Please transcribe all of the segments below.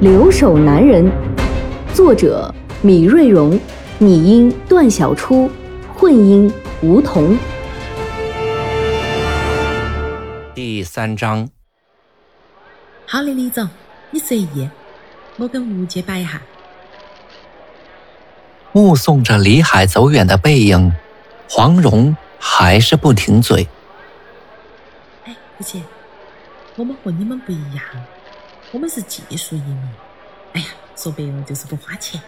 留守男人》，作者米瑞荣，拟音段小初，混音吴桐。第三章。好嘞，李总，你随意，我跟吴姐摆一下。目送着李海走远的背影，黄蓉还是不停嘴。哎，吴姐，我们和你们不一样，我们是技术移民。哎呀，说白了就是不花钱。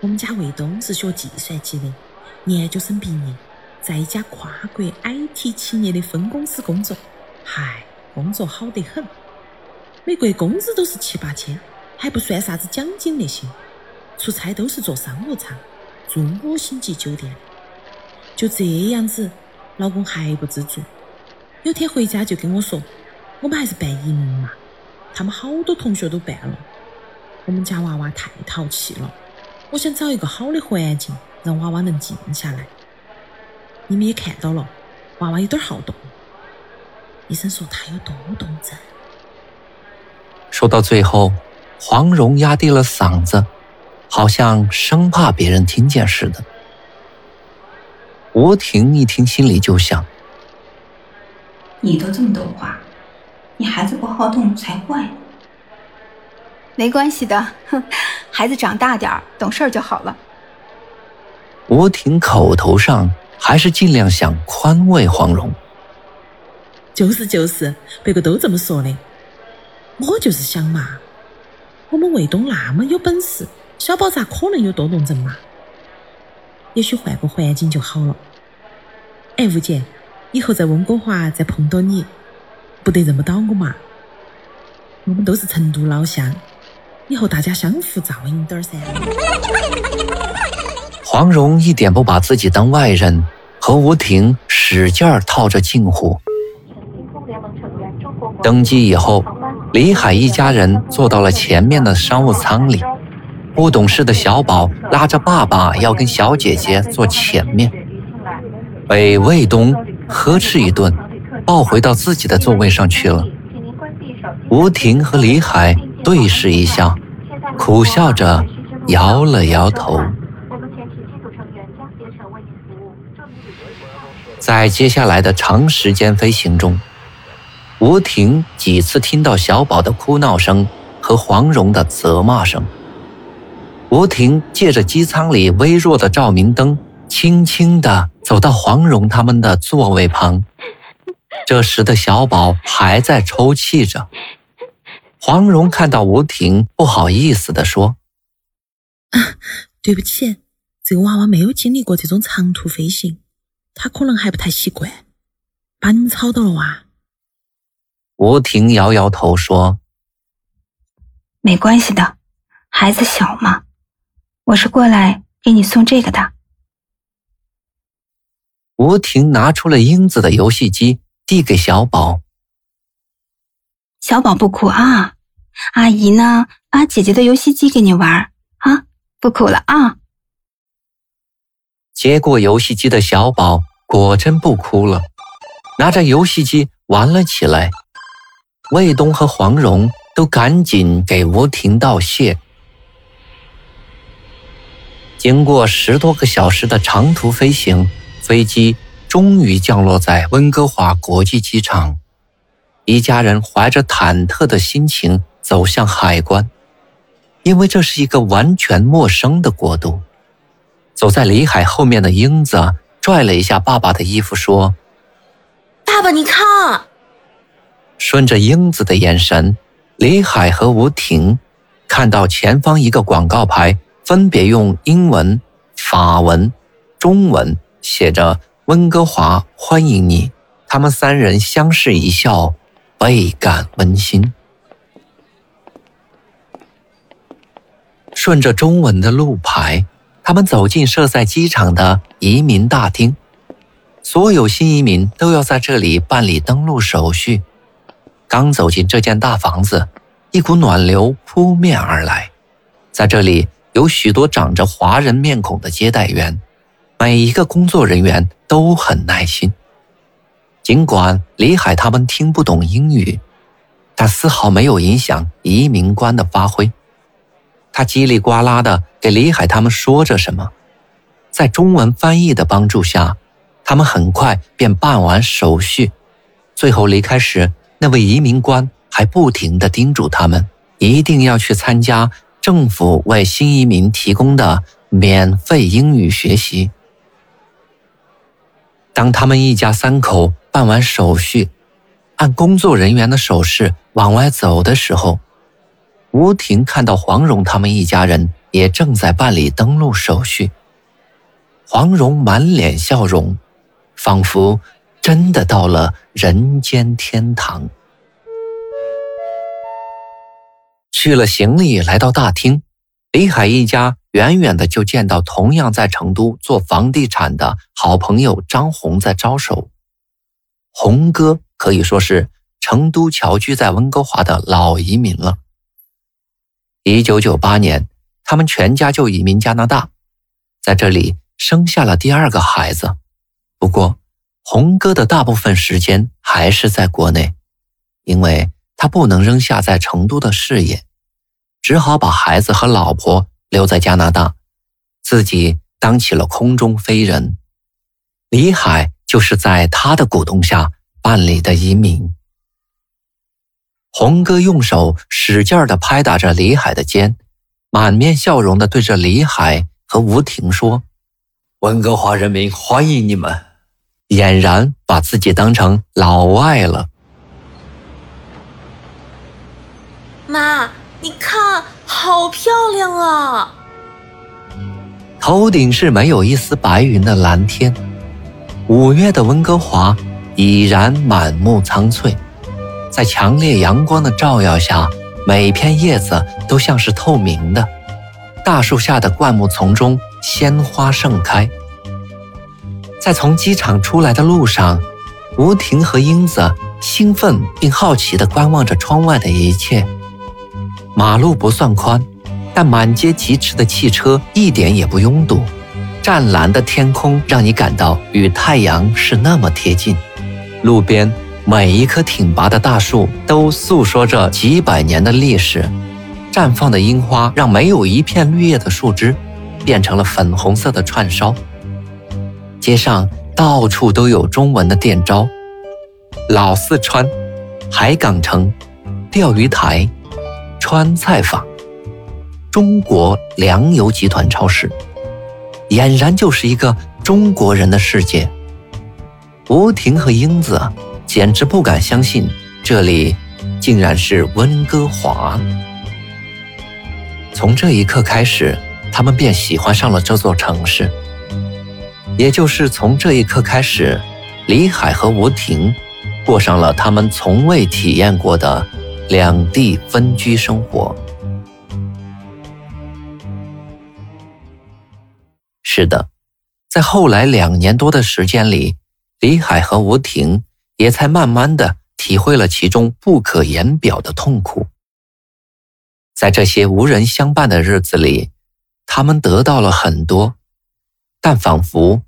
我们家卫东是学计算机的，研究生毕业，在一家跨国 IT 企业的分公司工作。嗨，工作好得很，每个月工资都是七八千，还不算啥子奖金那些。出差都是坐商务舱，住五星级酒店。就这样子，老公还不知足。有天回家就跟我说：“我们还是办移民嘛，他们好多同学都办了。我们家娃娃太淘气了，我想找一个好的环境，让娃娃能静下来。你们也看到了，娃娃有点好动。”医生说他有多动症。说到最后，黄蓉压低了嗓子，好像生怕别人听见似的。吴婷一听，心里就想：你都这么懂话，你孩子不好动才怪。没关系的，哼，孩子长大点儿，懂事儿就好了。吴婷口头上还是尽量想宽慰黄蓉。就是就是，别个都这么说的。我就是想嘛，我们卫东那么有本事，小宝咋可能有多动症嘛？也许换个环境就好了。哎，吴姐，以后在温哥华再碰到你，不得认不到我嘛？我们都是成都老乡，以后大家相互照应点噻。黄蓉一点不把自己当外人，和吴婷使劲儿套着近乎。登机以后，李海一家人坐到了前面的商务舱里。不懂事的小宝拉着爸爸要跟小姐姐坐前面，被卫东呵斥一顿，抱回到自己的座位上去了。吴婷和李海对视一笑，苦笑着摇了摇头。在接下来的长时间飞行中。吴婷几次听到小宝的哭闹声和黄蓉的责骂声。吴婷借着机舱里微弱的照明灯，轻轻地走到黄蓉他们的座位旁。这时的小宝还在抽泣着。黄蓉看到吴婷，不好意思地说：“啊，对不起，这个娃娃没有经历过这种长途飞行，他可能还不太习惯，把你们吵到了哇。”吴婷摇摇头说：“没关系的，孩子小嘛。我是过来给你送这个的。”吴婷拿出了英子的游戏机，递给小宝。小宝不哭啊，阿姨呢？把姐姐的游戏机给你玩啊，不哭了啊。接过游戏机的小宝果真不哭了，拿着游戏机玩了起来。卫东和黄蓉都赶紧给吴婷道谢。经过十多个小时的长途飞行，飞机终于降落在温哥华国际机场。一家人怀着忐忑的心情走向海关，因为这是一个完全陌生的国度。走在李海后面的英子拽了一下爸爸的衣服，说：“爸爸，你看。”顺着英子的眼神，李海和吴婷看到前方一个广告牌，分别用英文、法文、中文写着“温哥华欢迎你”。他们三人相视一笑，倍感温馨。顺着中文的路牌，他们走进设在机场的移民大厅。所有新移民都要在这里办理登陆手续。刚走进这间大房子，一股暖流扑面而来。在这里有许多长着华人面孔的接待员，每一个工作人员都很耐心。尽管李海他们听不懂英语，但丝毫没有影响移民官的发挥。他叽里呱啦的给李海他们说着什么，在中文翻译的帮助下。他们很快便办完手续，最后离开时，那位移民官还不停地叮嘱他们一定要去参加政府为新移民提供的免费英语学习。当他们一家三口办完手续，按工作人员的手势往外走的时候，吴婷看到黄蓉他们一家人也正在办理登陆手续。黄蓉满脸笑容。仿佛真的到了人间天堂。去了行李，来到大厅，李海一家远远的就见到同样在成都做房地产的好朋友张红在招手。红哥可以说是成都侨居在温哥华的老移民了。一九九八年，他们全家就移民加拿大，在这里生下了第二个孩子。不过，红哥的大部分时间还是在国内，因为他不能扔下在成都的事业，只好把孩子和老婆留在加拿大，自己当起了空中飞人。李海就是在他的鼓动下办理的移民。红哥用手使劲的拍打着李海的肩，满面笑容的对着李海和吴婷说：“温哥华人民欢迎你们。”俨然把自己当成老外了。妈，你看，好漂亮啊！头顶是没有一丝白云的蓝天，五月的温哥华已然满目苍翠，在强烈阳光的照耀下，每片叶子都像是透明的。大树下的灌木丛中，鲜花盛开。在从机场出来的路上，吴婷和英子兴奋并好奇地观望着窗外的一切。马路不算宽，但满街疾驰的汽车一点也不拥堵。湛蓝的天空让你感到与太阳是那么贴近。路边每一棵挺拔的大树都诉说着几百年的历史。绽放的樱花让没有一片绿叶的树枝变成了粉红色的串烧。街上到处都有中文的店招，老四川、海港城、钓鱼台、川菜坊、中国粮油集团超市，俨然就是一个中国人的世界。吴婷和英子简直不敢相信，这里竟然是温哥华。从这一刻开始，他们便喜欢上了这座城市。也就是从这一刻开始，李海和吴婷过上了他们从未体验过的两地分居生活。是的，在后来两年多的时间里，李海和吴婷也才慢慢的体会了其中不可言表的痛苦。在这些无人相伴的日子里，他们得到了很多。但仿佛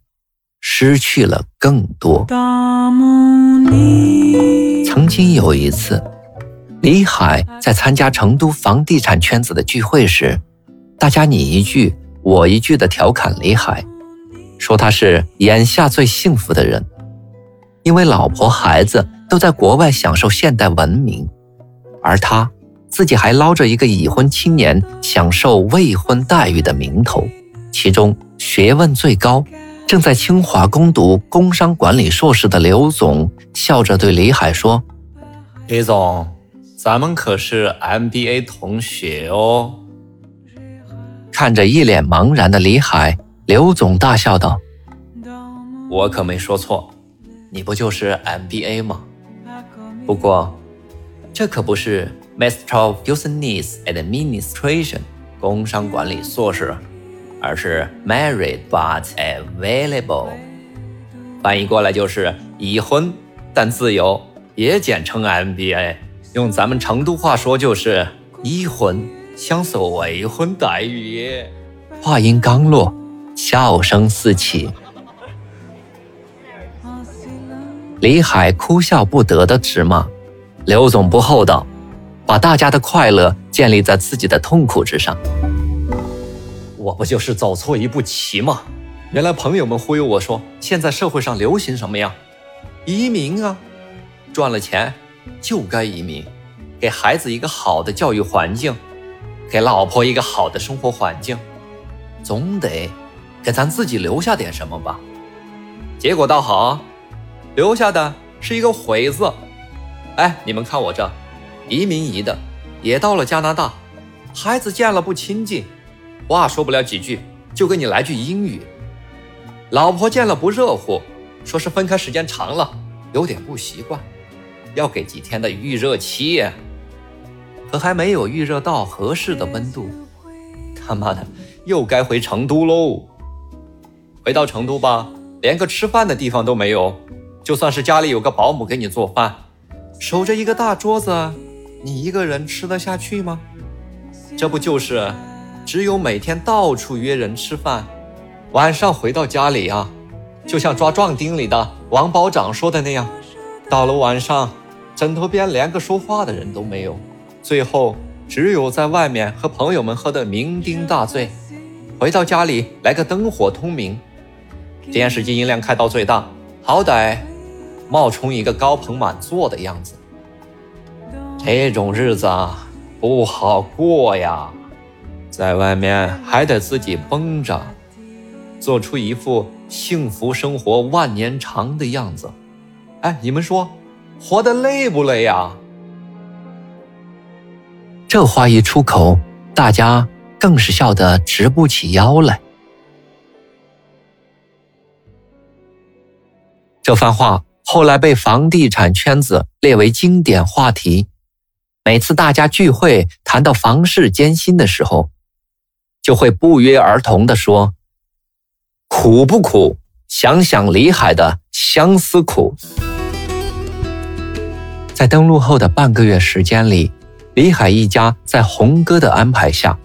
失去了更多。曾经有一次，李海在参加成都房地产圈子的聚会时，大家你一句我一句的调侃李海，说他是眼下最幸福的人，因为老婆孩子都在国外享受现代文明，而他自己还捞着一个已婚青年享受未婚待遇的名头，其中。学问最高，正在清华攻读工商管理硕士的刘总笑着对李海说：“李总，咱们可是 MBA 同学哦。”看着一脸茫然的李海，刘总大笑道：“我可没说错，你不就是 MBA 吗？不过，这可不是 Master of Business Administration。”工商管理硕士，而是 married but available，翻译过来就是已婚但自由，也简称 MBA。用咱们成都话说就是已婚享受未婚待遇。话音刚落，笑声四起。李海哭笑不得的直骂：“刘总不厚道，把大家的快乐建立在自己的痛苦之上。”我不就是走错一步棋吗？原来朋友们忽悠我说，现在社会上流行什么呀？移民啊，赚了钱就该移民。给孩子一个好的教育环境，给老婆一个好的生活环境，总得给咱自己留下点什么吧。结果倒好，留下的是一个毁字。哎，你们看我这，移民移的，也到了加拿大，孩子见了不亲近，话说不了几句，就跟你来句英语。老婆见了不热乎，说是分开时间长了，有点不习惯，要给几天的预热期。可还没有预热到合适的温度，他妈的又该回成都喽！回到成都吧，连个吃饭的地方都没有。就算是家里有个保姆给你做饭，守着一个大桌子，你一个人吃得下去吗？这不就是只有每天到处约人吃饭，晚上回到家里啊，就像抓壮丁里的王保长说的那样，到了晚上，枕头边连个说话的人都没有。最后，只有在外面和朋友们喝得酩酊大醉，回到家里来个灯火通明，电视机音量开到最大，好歹冒充一个高朋满座的样子。这种日子啊，不好过呀，在外面还得自己绷着，做出一副幸福生活万年长的样子。哎，你们说，活得累不累呀？这话一出口，大家更是笑得直不起腰来。这番话后来被房地产圈子列为经典话题。每次大家聚会谈到房市艰辛的时候，就会不约而同地说：“苦不苦？想想李海的相思苦。”在登陆后的半个月时间里。李海一家在洪哥的安排下，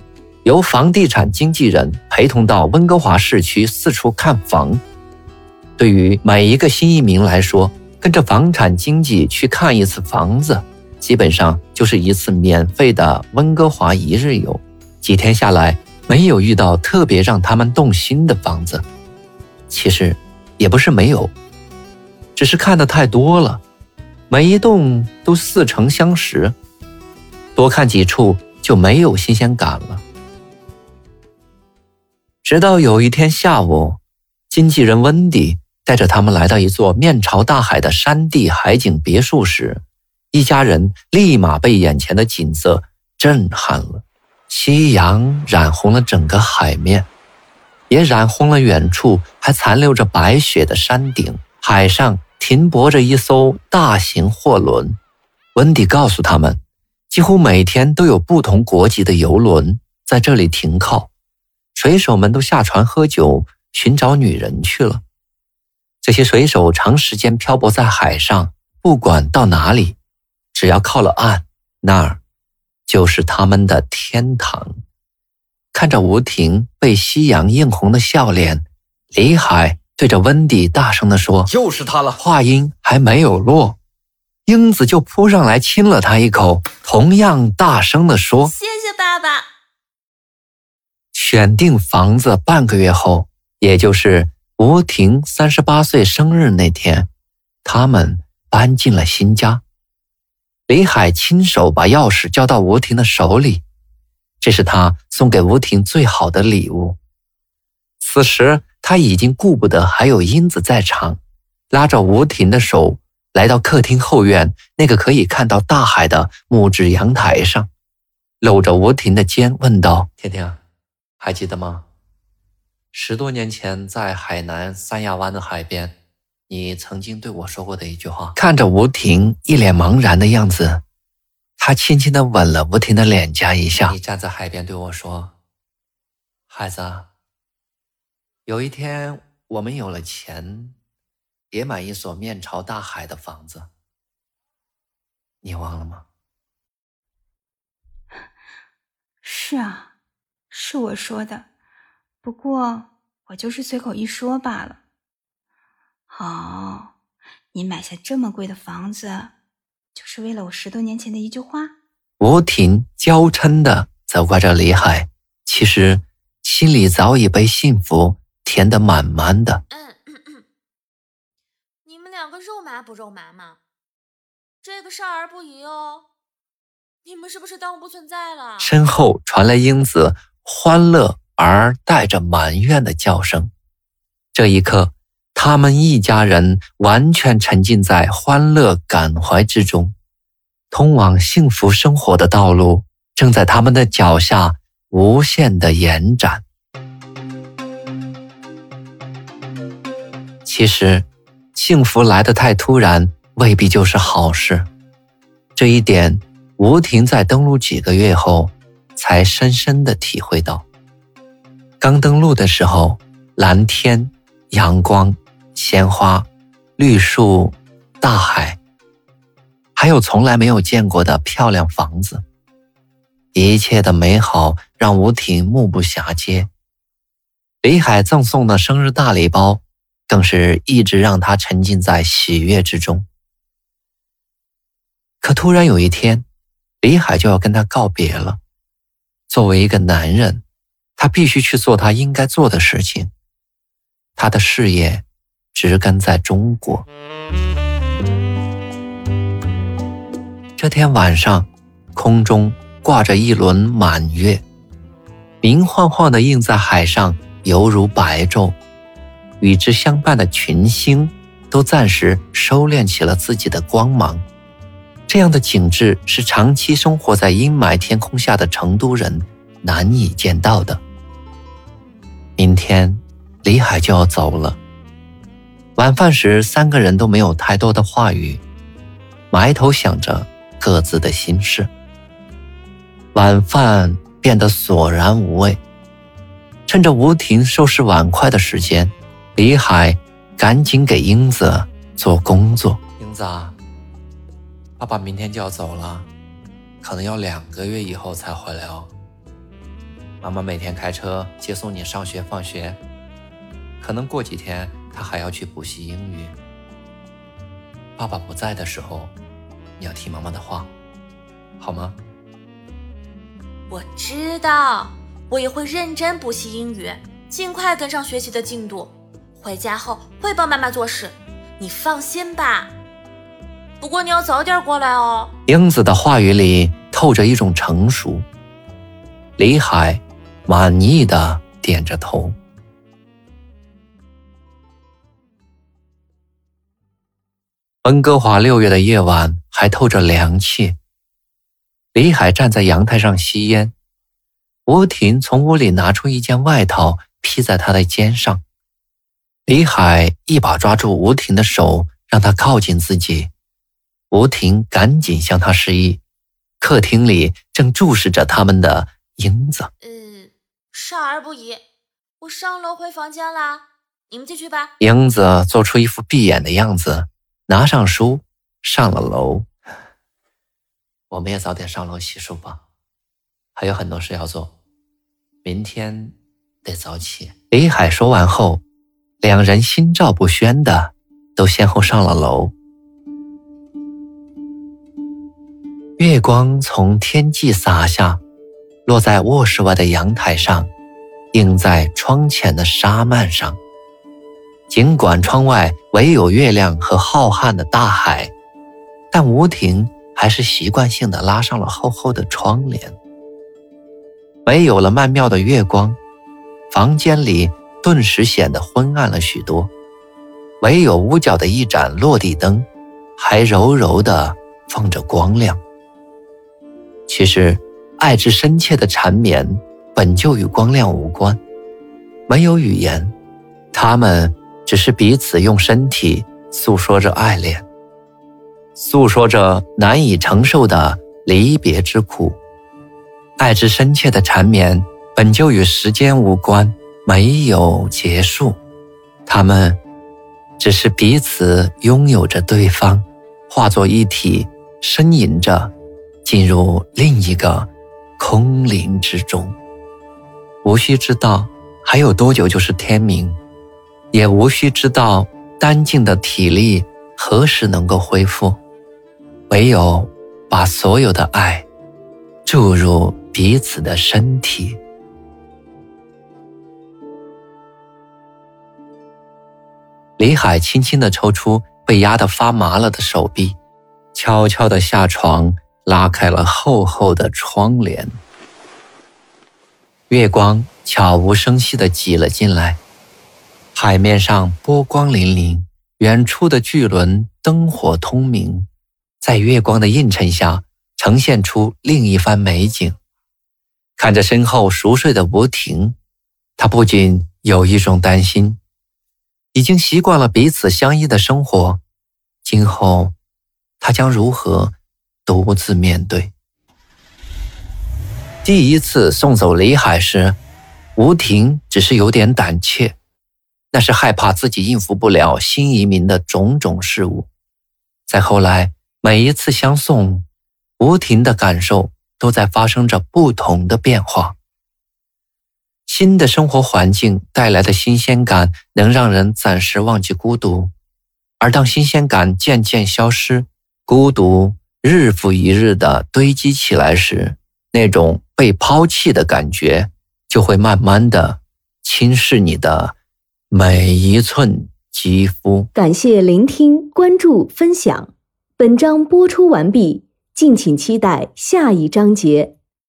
由房地产经纪人陪同到温哥华市区四处看房。对于每一个新移民来说，跟着房产经纪去看一次房子，基本上就是一次免费的温哥华一日游。几天下来，没有遇到特别让他们动心的房子。其实，也不是没有，只是看的太多了，每一栋都似曾相识。多看几处就没有新鲜感了。直到有一天下午，经纪人温迪带着他们来到一座面朝大海的山地海景别墅时，一家人立马被眼前的景色震撼了。夕阳染红了整个海面，也染红了远处还残留着白雪的山顶。海上停泊着一艘大型货轮。温迪告诉他们。几乎每天都有不同国籍的游轮在这里停靠，水手们都下船喝酒、寻找女人去了。这些水手长时间漂泊在海上，不管到哪里，只要靠了岸，那儿就是他们的天堂。看着吴婷被夕阳映红的笑脸，李海对着温迪大声地说：“就是他了。”话音还没有落。英子就扑上来亲了他一口，同样大声地说：“谢谢爸爸。”选定房子半个月后，也就是吴婷三十八岁生日那天，他们搬进了新家。李海亲手把钥匙交到吴婷的手里，这是他送给吴婷最好的礼物。此时他已经顾不得还有英子在场，拉着吴婷的手。来到客厅后院那个可以看到大海的木质阳台上，搂着吴婷的肩问道：“婷婷，还记得吗？十多年前在海南三亚湾的海边，你曾经对我说过的一句话。”看着吴婷一脸茫然的样子，他轻轻地吻了吴婷的脸颊一下。你站在海边对我说：“孩子，有一天我们有了钱，也买一所面朝大海的房子。你忘了吗？是啊，是我说的，不过我就是随口一说罢了。好，你买下这么贵的房子，就是为了我十多年前的一句话？吴婷娇嗔的责怪着李海，其实心里早已被幸福填得满满的。嗯嗯嗯，你们两个肉麻不肉麻嘛？这个少儿不宜哦。你们是不是当我不存在了？身后传来英子欢乐而带着埋怨的叫声。这一刻，他们一家人完全沉浸在欢乐感怀之中，通往幸福生活的道路正在他们的脚下无限的延展。其实，幸福来得太突然，未必就是好事。这一点。吴婷在登陆几个月后，才深深的体会到。刚登陆的时候，蓝天、阳光、鲜花、绿树、大海，还有从来没有见过的漂亮房子，一切的美好让吴婷目不暇接。李海赠送的生日大礼包，更是一直让他沉浸在喜悦之中。可突然有一天，李海就要跟他告别了。作为一个男人，他必须去做他应该做的事情。他的事业植根在中国。这天晚上，空中挂着一轮满月，明晃晃的映在海上，犹如白昼。与之相伴的群星都暂时收敛起了自己的光芒。这样的景致是长期生活在阴霾天空下的成都人难以见到的。明天，李海就要走了。晚饭时，三个人都没有太多的话语，埋头想着各自的心事。晚饭变得索然无味。趁着吴婷收拾碗筷的时间，李海赶紧给英子做工作。英子。啊爸爸明天就要走了，可能要两个月以后才回来哦。妈妈每天开车接送你上学放学，可能过几天他还要去补习英语。爸爸不在的时候，你要听妈妈的话，好吗？我知道，我也会认真补习英语，尽快跟上学习的进度。回家后会帮妈妈做事，你放心吧。不过你要早点过来哦。英子的话语里透着一种成熟。李海满意的点着头。温哥华六月的夜晚还透着凉气。李海站在阳台上吸烟，吴婷从屋里拿出一件外套披在他的肩上。李海一把抓住吴婷的手，让她靠近自己。吴婷赶紧向他示意，客厅里正注视着他们的英子。嗯，少儿不宜，我上楼回房间啦，你们进去吧。英子做出一副闭眼的样子，拿上书上了楼。我们也早点上楼洗漱吧，还有很多事要做，明天得早起。李海说完后，两人心照不宣的都先后上了楼。月光从天际洒下，落在卧室外的阳台上，映在窗前的纱幔上。尽管窗外唯有月亮和浩瀚的大海，但吴婷还是习惯性的拉上了厚厚的窗帘。没有了曼妙的月光，房间里顿时显得昏暗了许多。唯有屋角的一盏落地灯，还柔柔的放着光亮。其实，爱之深切的缠绵本就与光亮无关，没有语言，他们只是彼此用身体诉说着爱恋，诉说着难以承受的离别之苦。爱之深切的缠绵本就与时间无关，没有结束。他们只是彼此拥有着对方，化作一体，呻吟着，进入另一个空灵之中。无需知道还有多久就是天明，也无需知道丹静的体力何时能够恢复，唯有把所有的爱注入彼此的身体。李海轻轻地抽出被压得发麻了的手臂，悄悄地下床，拉开了厚厚的窗帘。月光悄无声息地挤了进来，海面上波光粼粼，远处的巨轮灯火通明，在月光的映衬下，呈现出另一番美景。看着身后熟睡的吴婷，他不禁有一种担心：已经习惯了彼此相依的生活，今后他将如何独自面对？第一次送走李海时，吴婷只是有点胆怯，那是害怕自己应付不了新移民的种种事物。再后来，每一次相送，吴婷的感受都在发生着不同的变化。新的生活环境带来的新鲜感，能让人暂时忘记孤独；而当新鲜感渐渐消失，孤独日复一日的堆积起来时，那种被抛弃的感觉，就会慢慢的侵蚀你的每一寸肌肤。感谢聆听、关注、分享。本章播出完毕，敬请期待下一章节。